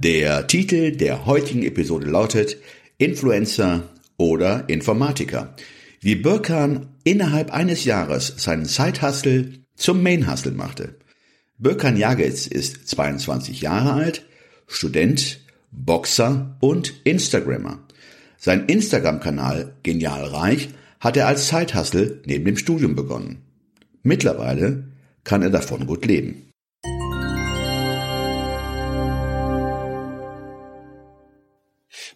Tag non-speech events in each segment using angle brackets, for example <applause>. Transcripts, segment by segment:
Der Titel der heutigen Episode lautet Influencer oder Informatiker. Wie Birkan innerhalb eines Jahres seinen Side-Hustle zum Main-Hustle machte. Birkan Jagetz ist 22 Jahre alt, Student, Boxer und Instagrammer. Sein Instagram-Kanal Genial Reich hat er als Side-Hustle neben dem Studium begonnen. Mittlerweile kann er davon gut leben.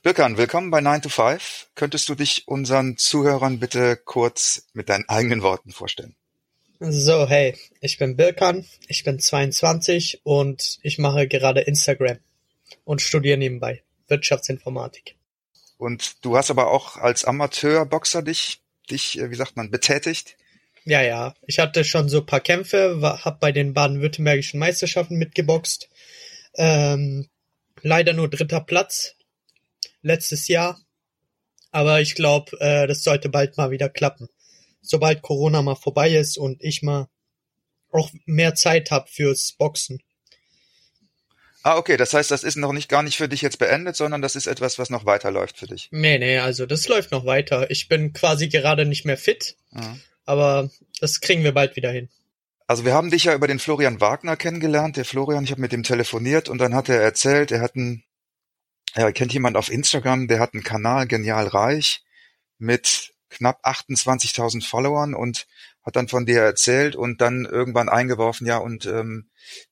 Birkan, willkommen bei 9 to 5. Könntest du dich unseren Zuhörern bitte kurz mit deinen eigenen Worten vorstellen? So, hey, ich bin Birkan, ich bin 22 und ich mache gerade Instagram und studiere nebenbei Wirtschaftsinformatik. Und du hast aber auch als Amateurboxer dich, dich, äh, wie sagt man, betätigt? Ja, ja, ich hatte schon so paar Kämpfe, war, hab bei den baden-württembergischen Meisterschaften mitgeboxt. Ähm, leider nur dritter Platz letztes Jahr. Aber ich glaube, äh, das sollte bald mal wieder klappen. Sobald Corona mal vorbei ist und ich mal auch mehr Zeit habe fürs Boxen. Ah, okay, das heißt, das ist noch nicht gar nicht für dich jetzt beendet, sondern das ist etwas, was noch weiterläuft für dich. Nee, nee, also das läuft noch weiter. Ich bin quasi gerade nicht mehr fit, Mhm. aber das kriegen wir bald wieder hin. Also wir haben dich ja über den Florian Wagner kennengelernt. Der Florian, ich habe mit ihm telefoniert und dann hat er erzählt, er hat einen, er kennt jemand auf Instagram, der hat einen Kanal Genial Reich mit knapp 28.000 Followern und hat dann von dir erzählt und dann irgendwann eingeworfen, ja, und ähm,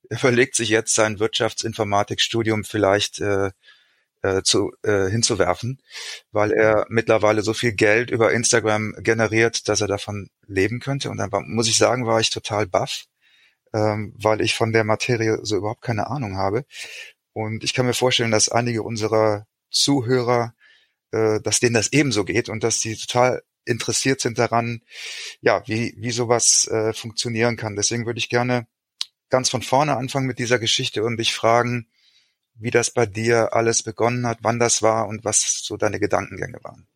er <laughs> überlegt sich jetzt sein Wirtschaftsinformatikstudium vielleicht äh, äh, zu, äh, hinzuwerfen, weil er mittlerweile so viel Geld über Instagram generiert, dass er davon leben könnte. Und dann war, muss ich sagen, war ich total baff, ähm, weil ich von der Materie so überhaupt keine Ahnung habe. Und ich kann mir vorstellen, dass einige unserer Zuhörer, äh, dass denen das ebenso geht und dass die total interessiert sind daran, ja, wie, wie sowas äh, funktionieren kann. Deswegen würde ich gerne ganz von vorne anfangen mit dieser Geschichte und dich fragen, wie das bei dir alles begonnen hat, wann das war und was so deine Gedankengänge waren.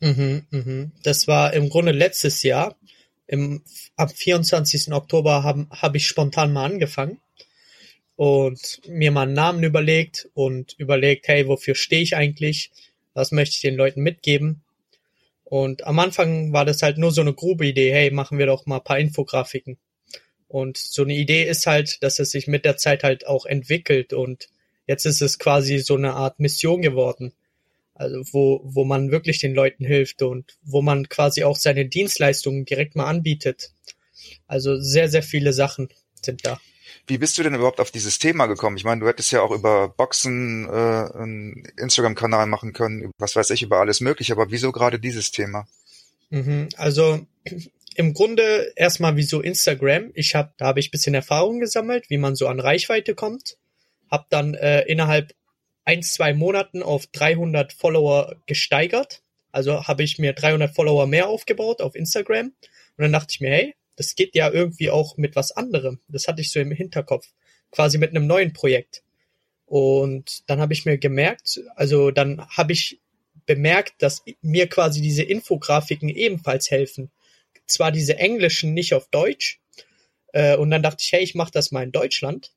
Mhm, mhm. Das war im Grunde letztes Jahr. Im, am 24. Oktober habe hab ich spontan mal angefangen und mir mal einen Namen überlegt und überlegt, hey, wofür stehe ich eigentlich? Was möchte ich den Leuten mitgeben? Und am Anfang war das halt nur so eine grobe Idee, hey, machen wir doch mal ein paar Infografiken. Und so eine Idee ist halt, dass es sich mit der Zeit halt auch entwickelt und jetzt ist es quasi so eine Art Mission geworden. Also wo, wo man wirklich den Leuten hilft und wo man quasi auch seine Dienstleistungen direkt mal anbietet. Also sehr, sehr viele Sachen sind da. Wie bist du denn überhaupt auf dieses Thema gekommen? Ich meine, du hättest ja auch über Boxen äh, einen Instagram-Kanal machen können, was weiß ich, über alles mögliche, aber wieso gerade dieses Thema? Mhm, also im Grunde erstmal wieso Instagram. Ich habe, da habe ich bisschen Erfahrung gesammelt, wie man so an Reichweite kommt. Hab dann äh, innerhalb ein, zwei Monaten auf 300 Follower gesteigert. Also habe ich mir 300 Follower mehr aufgebaut auf Instagram. Und dann dachte ich mir, hey, das geht ja irgendwie auch mit was anderem. Das hatte ich so im Hinterkopf. Quasi mit einem neuen Projekt. Und dann habe ich mir gemerkt, also dann habe ich bemerkt, dass mir quasi diese Infografiken ebenfalls helfen. Zwar diese englischen nicht auf Deutsch. Äh, und dann dachte ich, hey, ich mache das mal in Deutschland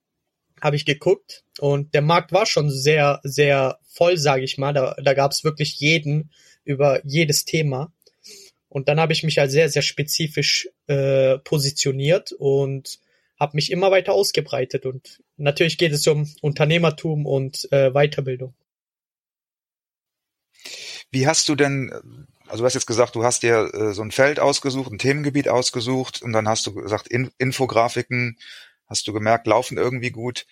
habe ich geguckt und der Markt war schon sehr, sehr voll, sage ich mal. Da, da gab es wirklich jeden über jedes Thema. Und dann habe ich mich halt sehr, sehr spezifisch äh, positioniert und habe mich immer weiter ausgebreitet. Und natürlich geht es um Unternehmertum und äh, Weiterbildung. Wie hast du denn, also du hast jetzt gesagt, du hast dir äh, so ein Feld ausgesucht, ein Themengebiet ausgesucht und dann hast du gesagt, In Infografiken, hast du gemerkt, laufen irgendwie gut.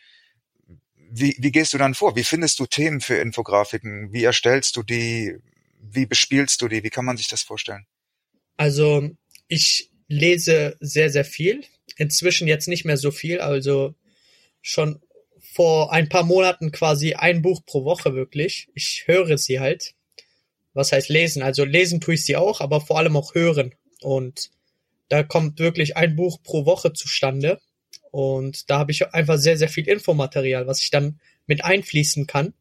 Wie, wie gehst du dann vor? Wie findest du Themen für Infografiken? Wie erstellst du die? Wie bespielst du die? Wie kann man sich das vorstellen? Also ich lese sehr, sehr viel. inzwischen jetzt nicht mehr so viel, also schon vor ein paar Monaten quasi ein Buch pro Woche wirklich. Ich höre sie halt. Was heißt lesen? Also lesen tue ich sie auch, aber vor allem auch hören. Und da kommt wirklich ein Buch pro Woche zustande. Und da habe ich einfach sehr, sehr viel Infomaterial, was ich dann mit einfließen kann,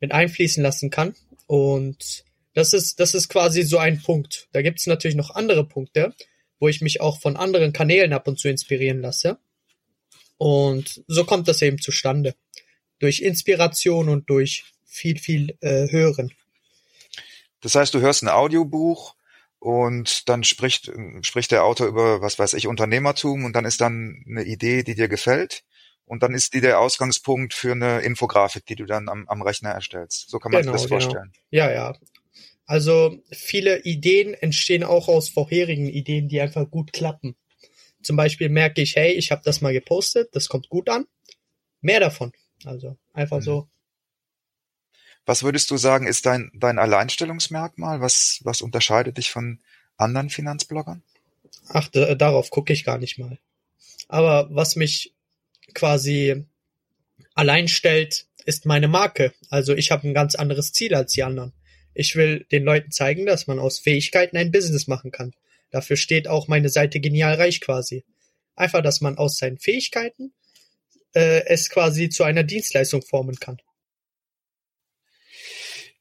mit einfließen lassen kann. Und das ist, das ist quasi so ein Punkt. Da gibt es natürlich noch andere Punkte, wo ich mich auch von anderen Kanälen ab und zu inspirieren lasse. Und so kommt das eben zustande. Durch Inspiration und durch viel, viel äh, Hören. Das heißt, du hörst ein Audiobuch und dann spricht, spricht der Autor über, was weiß ich, Unternehmertum und dann ist dann eine Idee, die dir gefällt. Und dann ist die der Ausgangspunkt für eine Infografik, die du dann am, am Rechner erstellst. So kann man genau, sich das genau. vorstellen. Ja, ja. Also viele Ideen entstehen auch aus vorherigen Ideen, die einfach gut klappen. Zum Beispiel merke ich, hey, ich habe das mal gepostet, das kommt gut an. Mehr davon. Also einfach mhm. so. Was würdest du sagen, ist dein, dein Alleinstellungsmerkmal? Was, was unterscheidet dich von anderen Finanzbloggern? Ach, darauf gucke ich gar nicht mal. Aber was mich quasi allein stellt, ist meine Marke. Also ich habe ein ganz anderes Ziel als die anderen. Ich will den Leuten zeigen, dass man aus Fähigkeiten ein Business machen kann. Dafür steht auch meine Seite Genial Reich quasi. Einfach, dass man aus seinen Fähigkeiten äh, es quasi zu einer Dienstleistung formen kann.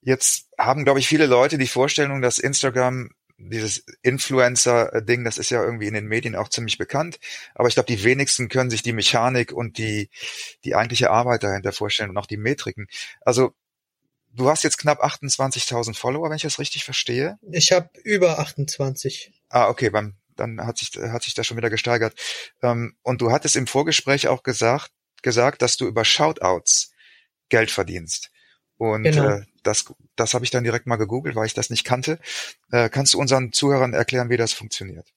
Jetzt haben, glaube ich, viele Leute die Vorstellung, dass Instagram dieses Influencer-Ding, das ist ja irgendwie in den Medien auch ziemlich bekannt. Aber ich glaube, die wenigsten können sich die Mechanik und die, die eigentliche Arbeit dahinter vorstellen und auch die Metriken. Also du hast jetzt knapp 28.000 Follower, wenn ich das richtig verstehe. Ich habe über 28. Ah, okay, beim, dann hat sich, hat sich das schon wieder gesteigert. Ähm, und du hattest im Vorgespräch auch gesagt, gesagt, dass du über Shoutouts Geld verdienst. Und genau. äh, das, das habe ich dann direkt mal gegoogelt, weil ich das nicht kannte. Äh, kannst du unseren Zuhörern erklären, wie das funktioniert?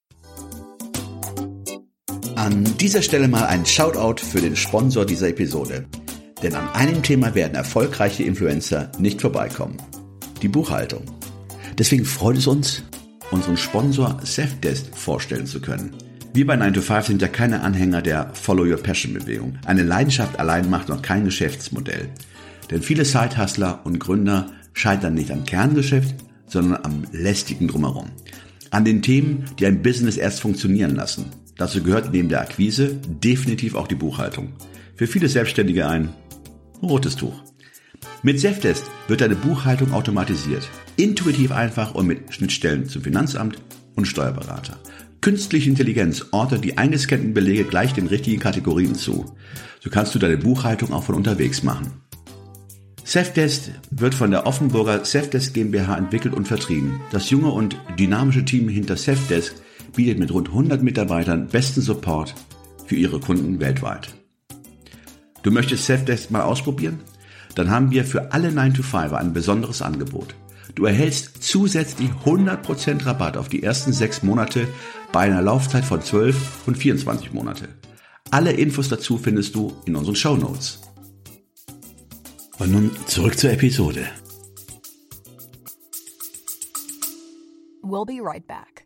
An dieser Stelle mal ein Shoutout für den Sponsor dieser Episode. Denn an einem Thema werden erfolgreiche Influencer nicht vorbeikommen. Die Buchhaltung. Deswegen freut es uns, unseren Sponsor Safdesk vorstellen zu können. Wir bei 9 to 5 sind ja keine Anhänger der Follow Your Passion Bewegung. Eine Leidenschaft allein macht noch kein Geschäftsmodell. Denn viele Sidehustler und Gründer scheitern nicht am Kerngeschäft, sondern am lästigen Drumherum. An den Themen, die ein Business erst funktionieren lassen. Dazu gehört neben der Akquise definitiv auch die Buchhaltung. Für viele Selbstständige ein rotes Tuch. Mit Safdesk wird deine Buchhaltung automatisiert, intuitiv einfach und mit Schnittstellen zum Finanzamt und Steuerberater. Künstliche Intelligenz ortet die eingescannten Belege gleich den richtigen Kategorien zu. So kannst du deine Buchhaltung auch von unterwegs machen. Safdesk wird von der Offenburger Safdesk GmbH entwickelt und vertrieben. Das junge und dynamische Team hinter Safdesk bietet mit rund 100 Mitarbeitern besten Support für ihre Kunden weltweit. Du möchtest Safdesk mal ausprobieren? Dann haben wir für alle 9-to-5er ein besonderes Angebot. Du erhältst zusätzlich 100% Rabatt auf die ersten sechs Monate bei einer Laufzeit von 12 und 24 Monate. Alle Infos dazu findest du in unseren Show Notes. Und nun zurück zur Episode. We'll be right back.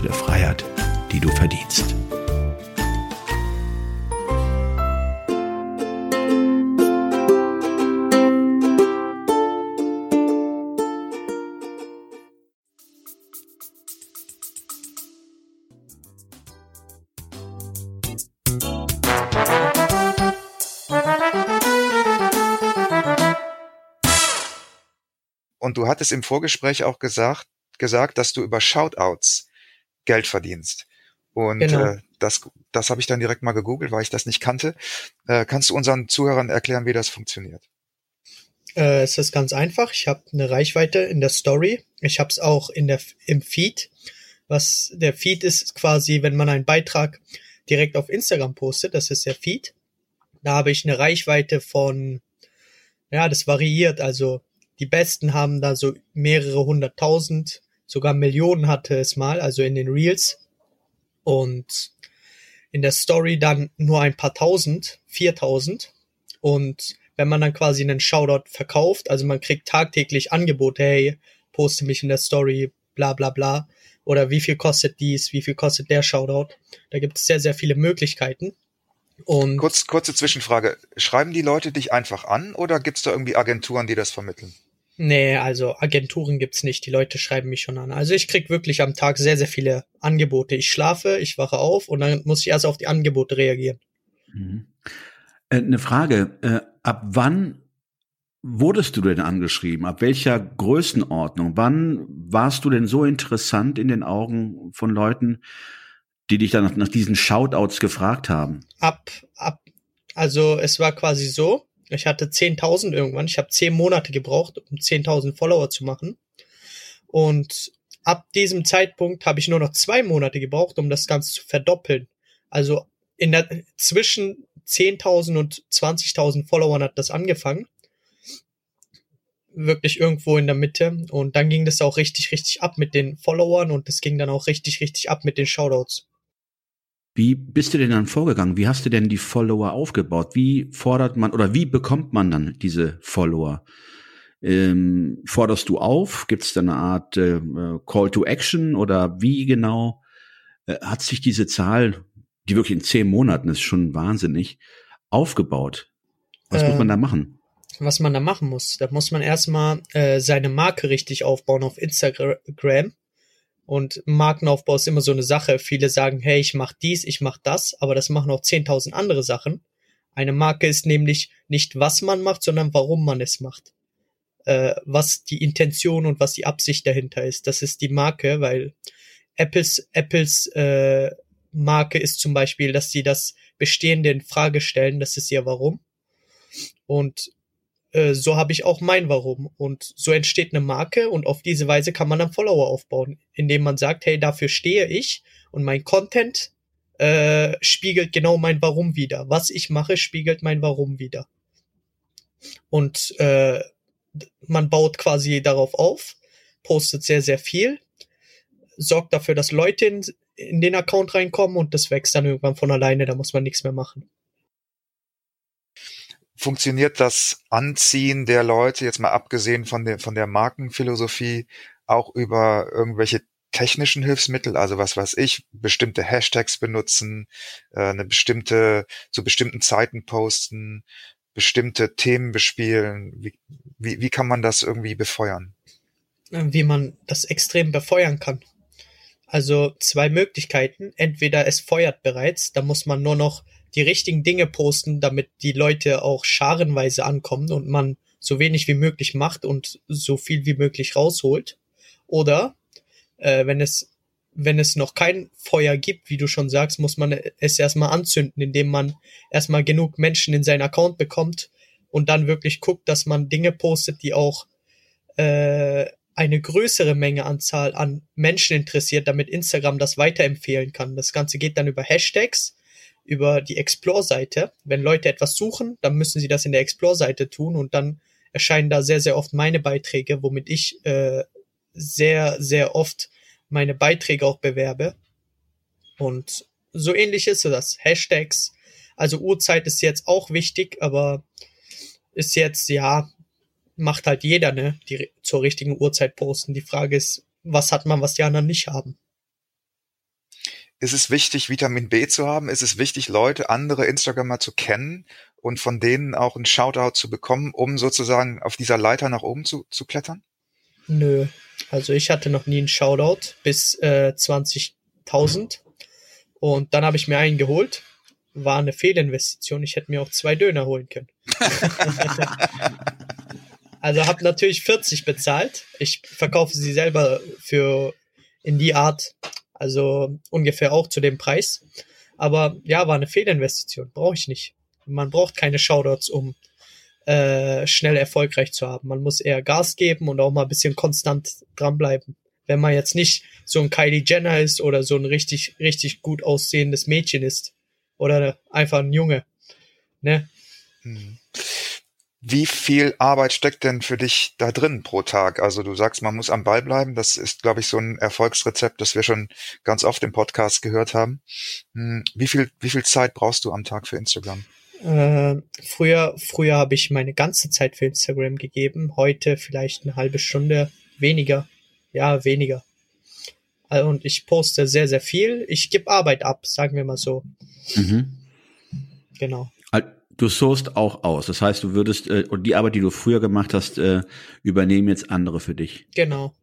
zu der Freiheit, die du verdienst. Und du hattest im Vorgespräch auch gesagt, gesagt, dass du über Shoutouts Geld verdienst. Und genau. äh, das, das habe ich dann direkt mal gegoogelt, weil ich das nicht kannte. Äh, kannst du unseren Zuhörern erklären, wie das funktioniert? Äh, es ist ganz einfach. Ich habe eine Reichweite in der Story. Ich habe es auch in der im Feed. Was der Feed ist quasi, wenn man einen Beitrag direkt auf Instagram postet, das ist der Feed. Da habe ich eine Reichweite von, ja, das variiert. Also die Besten haben da so mehrere hunderttausend, sogar Millionen hatte es mal, also in den Reels. Und in der Story dann nur ein paar tausend, viertausend. Und wenn man dann quasi einen Shoutout verkauft, also man kriegt tagtäglich Angebote, hey, poste mich in der Story, bla bla bla. Oder wie viel kostet dies, wie viel kostet der Shoutout. Da gibt es sehr, sehr viele Möglichkeiten. Und Kurz, kurze Zwischenfrage. Schreiben die Leute dich einfach an oder gibt es da irgendwie Agenturen, die das vermitteln? Nee, also Agenturen gibt's nicht. Die Leute schreiben mich schon an. Also ich krieg wirklich am Tag sehr, sehr viele Angebote. Ich schlafe, ich wache auf und dann muss ich erst auf die Angebote reagieren. Mhm. Äh, eine Frage. Äh, ab wann wurdest du denn angeschrieben? Ab welcher Größenordnung? Wann warst du denn so interessant in den Augen von Leuten, die dich dann nach, nach diesen Shoutouts gefragt haben? Ab, ab, also es war quasi so, ich hatte 10.000 irgendwann, ich habe 10 Monate gebraucht, um 10.000 Follower zu machen. Und ab diesem Zeitpunkt habe ich nur noch zwei Monate gebraucht, um das Ganze zu verdoppeln. Also in der, zwischen 10.000 und 20.000 Followern hat das angefangen. Wirklich irgendwo in der Mitte. Und dann ging das auch richtig, richtig ab mit den Followern und das ging dann auch richtig, richtig ab mit den Shoutouts. Wie bist du denn dann vorgegangen? Wie hast du denn die Follower aufgebaut? Wie fordert man oder wie bekommt man dann diese Follower? Ähm, forderst du auf? Gibt es da eine Art äh, Call to Action oder wie genau äh, hat sich diese Zahl, die wirklich in zehn Monaten ist schon wahnsinnig, aufgebaut? Was äh, muss man da ähm, machen? Was man da machen muss, da muss man erstmal äh, seine Marke richtig aufbauen auf Instagram und Markenaufbau ist immer so eine Sache. Viele sagen, hey, ich mach dies, ich mach das, aber das machen auch 10.000 andere Sachen. Eine Marke ist nämlich nicht, was man macht, sondern warum man es macht. Äh, was die Intention und was die Absicht dahinter ist. Das ist die Marke, weil Apples, Apples äh, Marke ist zum Beispiel, dass sie das Bestehende in Frage stellen. Das ist ihr Warum. Und äh, so habe ich auch mein Warum. Und so entsteht eine Marke und auf diese Weise kann man dann Follower aufbauen, indem man sagt, hey, dafür stehe ich und mein Content äh, spiegelt genau mein Warum wieder. Was ich mache, spiegelt mein Warum wieder. Und äh, man baut quasi darauf auf, postet sehr, sehr viel, sorgt dafür, dass Leute in, in den Account reinkommen und das wächst dann irgendwann von alleine, da muss man nichts mehr machen funktioniert das Anziehen der Leute, jetzt mal abgesehen von der, von der Markenphilosophie, auch über irgendwelche technischen Hilfsmittel, also was weiß ich, bestimmte Hashtags benutzen, äh, eine bestimmte, zu bestimmten Zeiten posten, bestimmte Themen bespielen. Wie, wie, wie kann man das irgendwie befeuern? Wie man das extrem befeuern kann. Also zwei Möglichkeiten. Entweder es feuert bereits, da muss man nur noch die richtigen Dinge posten, damit die Leute auch scharenweise ankommen und man so wenig wie möglich macht und so viel wie möglich rausholt. Oder äh, wenn es wenn es noch kein Feuer gibt, wie du schon sagst, muss man es erstmal anzünden, indem man erstmal genug Menschen in seinen Account bekommt und dann wirklich guckt, dass man Dinge postet, die auch äh, eine größere Menge Anzahl an Menschen interessiert, damit Instagram das weiterempfehlen kann. Das Ganze geht dann über Hashtags über die Explore-Seite. Wenn Leute etwas suchen, dann müssen sie das in der Explore-Seite tun und dann erscheinen da sehr, sehr oft meine Beiträge, womit ich äh, sehr, sehr oft meine Beiträge auch bewerbe. Und so ähnlich ist das. Hashtags, also Uhrzeit ist jetzt auch wichtig, aber ist jetzt, ja, macht halt jeder, ne, die zur richtigen Uhrzeit posten. Die Frage ist, was hat man, was die anderen nicht haben? Ist es wichtig, Vitamin B zu haben? Ist es wichtig, Leute, andere Instagrammer zu kennen und von denen auch einen Shoutout zu bekommen, um sozusagen auf dieser Leiter nach oben zu, zu klettern? Nö. Also ich hatte noch nie einen Shoutout bis äh, 20.000 und dann habe ich mir einen geholt. War eine Fehlinvestition. Ich hätte mir auch zwei Döner holen können. <laughs> Also habe natürlich 40 bezahlt. Ich verkaufe sie selber für in die Art, also ungefähr auch zu dem Preis. Aber ja, war eine Fehlinvestition. Brauche ich nicht. Man braucht keine Shoutouts, um äh, schnell erfolgreich zu haben. Man muss eher Gas geben und auch mal ein bisschen konstant dranbleiben. Wenn man jetzt nicht so ein Kylie Jenner ist oder so ein richtig, richtig gut aussehendes Mädchen ist. Oder einfach ein Junge. Ne? Mhm. Wie viel Arbeit steckt denn für dich da drin pro Tag? Also du sagst, man muss am Ball bleiben. Das ist, glaube ich, so ein Erfolgsrezept, das wir schon ganz oft im Podcast gehört haben. Hm, wie viel, wie viel Zeit brauchst du am Tag für Instagram? Äh, früher, früher habe ich meine ganze Zeit für Instagram gegeben. Heute vielleicht eine halbe Stunde weniger. Ja, weniger. Also, und ich poste sehr, sehr viel. Ich gebe Arbeit ab, sagen wir mal so. Mhm. Genau. Du sourst auch aus. Das heißt, du würdest, äh, und die Arbeit, die du früher gemacht hast, äh, übernehmen jetzt andere für dich. Genau.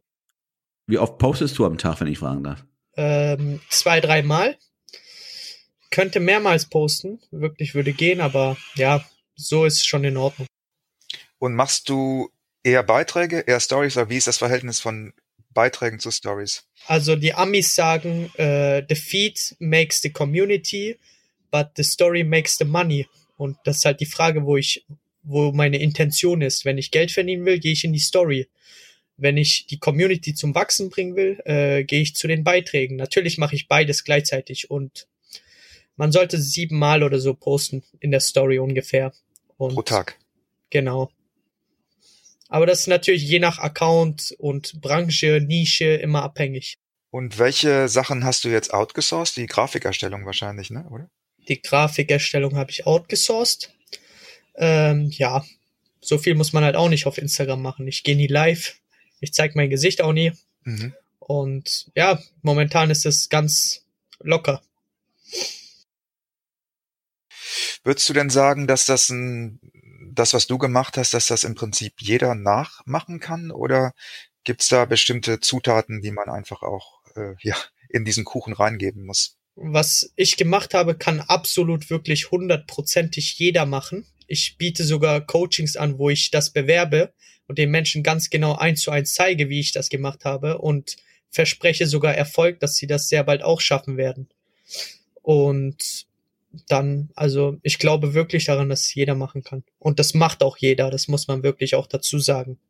Wie oft postest du am Tag, wenn ich fragen darf? Ähm, zwei, dreimal. Könnte mehrmals posten. Wirklich würde gehen, aber ja, so ist schon in Ordnung. Und machst du eher Beiträge, eher Stories, oder wie ist das Verhältnis von Beiträgen zu Stories? Also die Amis sagen, äh, the feed makes the community, but the story makes the money. Und das ist halt die Frage, wo ich, wo meine Intention ist. Wenn ich Geld verdienen will, gehe ich in die Story. Wenn ich die Community zum Wachsen bringen will, äh, gehe ich zu den Beiträgen. Natürlich mache ich beides gleichzeitig und man sollte siebenmal oder so posten in der Story ungefähr. Und Pro Tag. Genau. Aber das ist natürlich je nach Account und Branche, Nische immer abhängig. Und welche Sachen hast du jetzt outgesourced? Die Grafikerstellung wahrscheinlich, ne? Oder? Die Grafikerstellung habe ich outgesourced. Ähm, ja, so viel muss man halt auch nicht auf Instagram machen. Ich gehe nie live. Ich zeige mein Gesicht auch nie. Mhm. Und ja, momentan ist es ganz locker. Würdest du denn sagen, dass das ein, das, was du gemacht hast, dass das im Prinzip jeder nachmachen kann? Oder gibt's da bestimmte Zutaten, die man einfach auch äh, ja, in diesen Kuchen reingeben muss? Was ich gemacht habe, kann absolut wirklich hundertprozentig jeder machen. Ich biete sogar Coachings an, wo ich das bewerbe und den Menschen ganz genau eins zu eins zeige, wie ich das gemacht habe und verspreche sogar Erfolg, dass sie das sehr bald auch schaffen werden. Und dann, also ich glaube wirklich daran, dass jeder machen kann. Und das macht auch jeder, das muss man wirklich auch dazu sagen.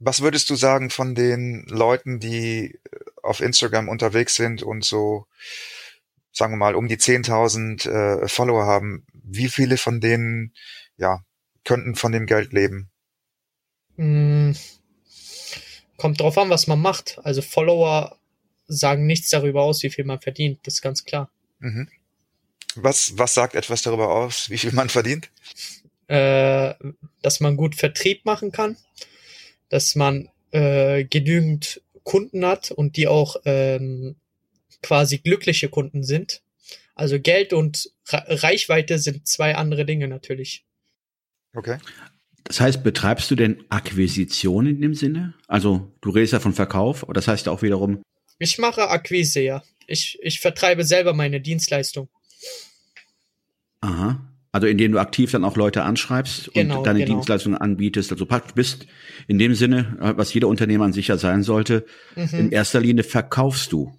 Was würdest du sagen von den Leuten, die auf Instagram unterwegs sind und so, sagen wir mal, um die 10.000 äh, Follower haben? Wie viele von denen, ja, könnten von dem Geld leben? Mm, kommt drauf an, was man macht. Also Follower sagen nichts darüber aus, wie viel man verdient. Das ist ganz klar. Mhm. Was, was sagt etwas darüber aus, wie viel man verdient? Äh, dass man gut Vertrieb machen kann, dass man äh, genügend Kunden hat und die auch ähm, quasi glückliche Kunden sind. Also Geld und Ra Reichweite sind zwei andere Dinge natürlich. Okay. Das heißt, betreibst du denn Akquisition in dem Sinne? Also du redest ja von Verkauf, aber das heißt auch wiederum. Ich mache Akquise, ja. Ich, ich vertreibe selber meine Dienstleistung. Aha. Also indem du aktiv dann auch Leute anschreibst Genau, und deine genau. Dienstleistungen anbietest. Also bist in dem Sinne, was jeder Unternehmer an sich ja sein sollte, Mhm. in erster Linie verkaufst du.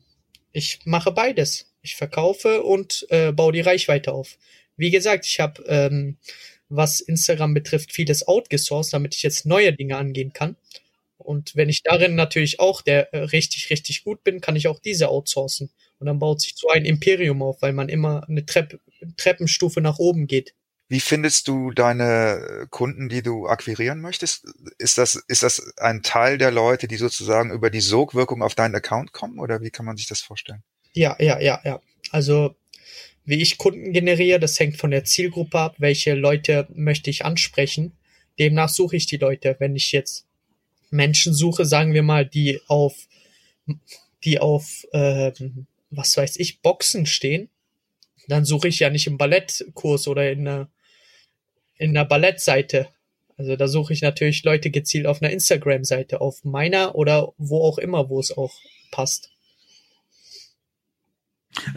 Ich mache beides. Ich verkaufe und äh, baue die Reichweite auf. Wie gesagt, ich habe, ähm, was Instagram betrifft, vieles outgesourced, damit ich jetzt neue Dinge angehen kann. Und wenn ich darin natürlich auch der äh, richtig, richtig gut bin, kann ich auch diese outsourcen. Und dann baut sich so ein Imperium auf, weil man immer eine Trepp Treppenstufe nach oben geht. Wie findest du deine Kunden, die du akquirieren möchtest? Ist das, ist das ein Teil der Leute, die sozusagen über die Sogwirkung auf deinen Account kommen oder wie kann man sich das vorstellen? Ja, ja, ja, ja. Also wie ich Kunden generiere, das hängt von der Zielgruppe ab, welche Leute möchte ich ansprechen. Demnach suche ich die Leute. Wenn ich jetzt Menschen suche, sagen wir mal, die auf, die auf, ähm, was weiß ich, Boxen stehen, dann suche ich ja nicht im Ballettkurs oder in einer, in einer Ballettseite. Also da suche ich natürlich Leute gezielt auf einer Instagram-Seite, auf meiner oder wo auch immer, wo es auch passt.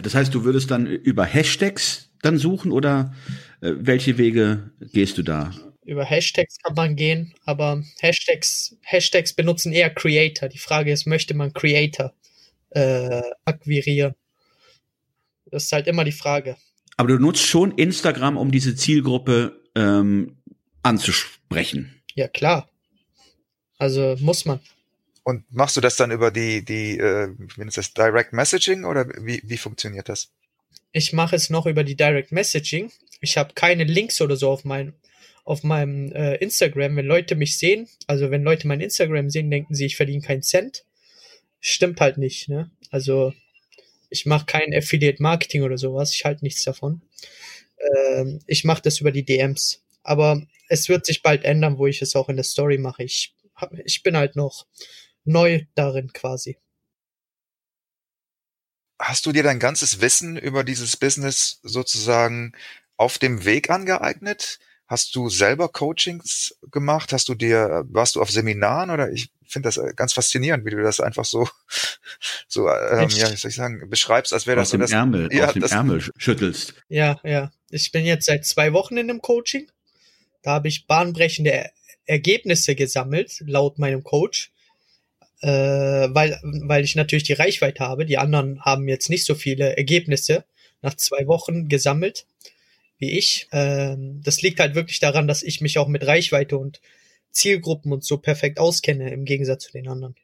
Das heißt, du würdest dann über Hashtags dann suchen oder äh, welche Wege gehst du da? Über Hashtags kann man gehen, aber Hashtags, Hashtags benutzen eher Creator. Die Frage ist, möchte man Creator äh, akquirieren? Das ist halt immer die Frage. Aber du nutzt schon Instagram, um diese Zielgruppe ähm, anzusprechen. Ja, klar. Also muss man. Und machst du das dann über die, die, äh, wie nennt das, Direct Messaging oder wie, wie funktioniert das? Ich mache es noch über die Direct Messaging. Ich habe keine Links oder so auf meinem auf meinem äh, Instagram. Wenn Leute mich sehen, also wenn Leute mein Instagram sehen, denken sie, ich verdiene keinen Cent. Stimmt halt nicht. Ne? Also ich mache kein Affiliate Marketing oder sowas. Ich halte nichts davon. Ähm, ich mache das über die DMs. Aber es wird sich bald ändern, wo ich es auch in der Story mache. Ich, ich bin halt noch neu darin quasi. Hast du dir dein ganzes Wissen über dieses Business sozusagen auf dem Weg angeeignet? Hast du selber Coachings gemacht? Hast du dir, warst du auf Seminaren oder ich finde das ganz faszinierend, wie du das einfach so, <laughs> so, ähm, ja, wie soll ich sagen, beschreibst, als wäre das aus so dem das. Ärmel, <laughs> ja, aus dem das- Ärmel schüttelst. Ja, ja. Ich bin jetzt seit zwei Wochen in einem Coaching. Da habe ich bahnbrechende er Ergebnisse gesammelt, laut meinem Coach. Äh, weil, weil ich natürlich die Reichweite habe. Die anderen haben jetzt nicht so viele Ergebnisse nach zwei Wochen gesammelt wie ich. Ähm, das liegt halt wirklich daran, dass ich mich auch mit Reichweite und Zielgruppen und so perfekt auskenne, im Gegensatz zu den anderen.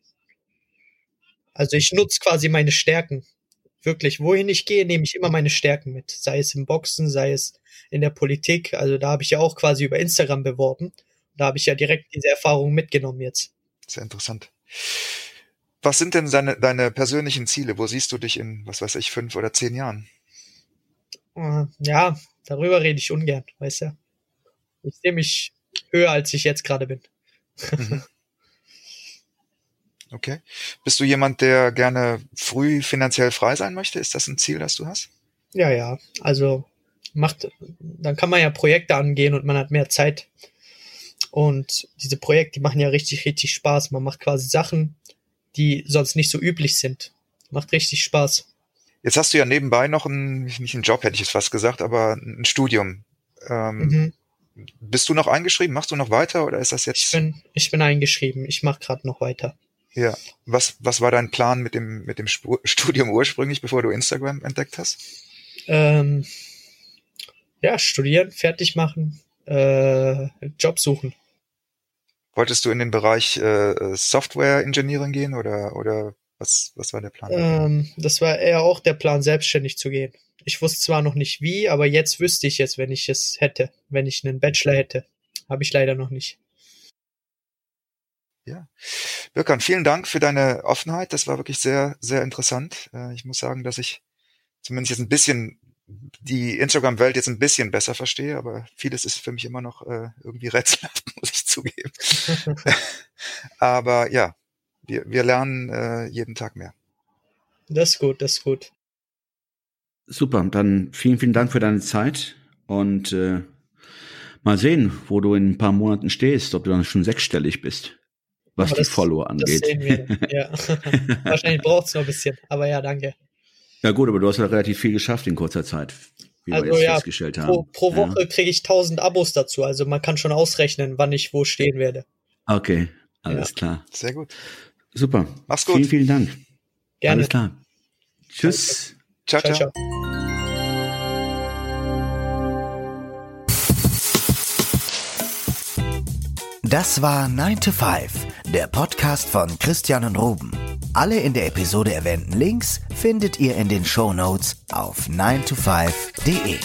Also ich nutze quasi meine Stärken. Wirklich, wohin ich gehe, nehme ich immer meine Stärken mit. Sei es im Boxen, sei es in der Politik. Also da habe ich ja auch quasi über Instagram beworben. Da habe ich ja direkt diese Erfahrung mitgenommen jetzt. Sehr interessant. Was sind denn deine, deine persönlichen Ziele? Wo siehst du dich in, was weiß ich, fünf oder zehn Jahren? Äh, Ja, darüber rede ich ungern, weißt du. Ich sehe mich höher, als ich jetzt gerade bin. Mhm. <laughs> Okay. Bist du jemand, der gerne früh finanziell frei sein möchte? Ist das ein Ziel, das du hast? Ja, ja. Also macht, dann kann man ja Projekte angehen und man hat mehr Zeit. Und diese Projekte, die machen ja richtig, richtig Spaß. Man macht quasi Sachen, die sonst nicht so üblich sind. Macht richtig Spaß. Jetzt hast du ja nebenbei noch ein, nicht einen Job, hätte ich jetzt fast gesagt, aber ein Studium. Ähm, Mhm. Bist du noch eingeschrieben? Machst du noch weiter oder ist das jetzt? Ich bin, ich bin eingeschrieben. Ich mache gerade noch weiter. ja. Was, was war dein Plan mit dem, mit dem <laughs> Studium ursprünglich, bevor du Instagram entdeckt hast? Ähm, ja, studieren, fertig machen, äh, Job suchen. Wolltest du in den Bereich äh, Software Engineering gehen oder, oder was, was war der Plan? Ähm, das war eher auch der Plan, selbstständig zu gehen. Ich wusste zwar noch nicht wie, aber jetzt wüsste ich es, wenn ich es hätte, wenn ich einen Bachelor hätte. Habe ich leider noch nicht. Ja. Birkan, vielen Dank für deine Offenheit. Das war wirklich sehr, sehr interessant. Äh, Ich muss sagen, dass ich zumindest jetzt ein bisschen die Instagram-Welt jetzt ein bisschen besser verstehe, aber vieles ist für mich immer noch äh, irgendwie <laughs> rätselhaft, muss ich zugeben. <laughs> aber ja, wir, wir lernen äh, jeden Tag mehr. Das ist gut, das ist gut. Super, dann vielen, vielen Dank für deine Zeit und äh, mal sehen, wo du in ein paar Monaten stehst, ob du dann schon sechsstellig bist, was Aber die das- Follower Das angeht. sehen wir. <laughs> Ja. <laughs> Wahrscheinlich braucht es noch ein bisschen, aber ja, danke. Ja gut, aber du hast ja relativ viel geschafft in kurzer Zeit, wie Also wir jetzt ja, festgestellt haben. Pro, pro Ja. Woche kriege ich 1000 Abos dazu, also man kann schon ausrechnen, wann ich wo stehen werde. Okay, alles klar. Sehr gut. Super. Mach's gut. Vielen, vielen Dank. Gerne. Alles klar. Tschüss. Ciao, Ciao, ciao. ciao. Das war 9 to 5, der Podcast von Christian und Ruben. Alle in der Episode erwähnten Links findet ihr in den Shownotes auf 9to5.de.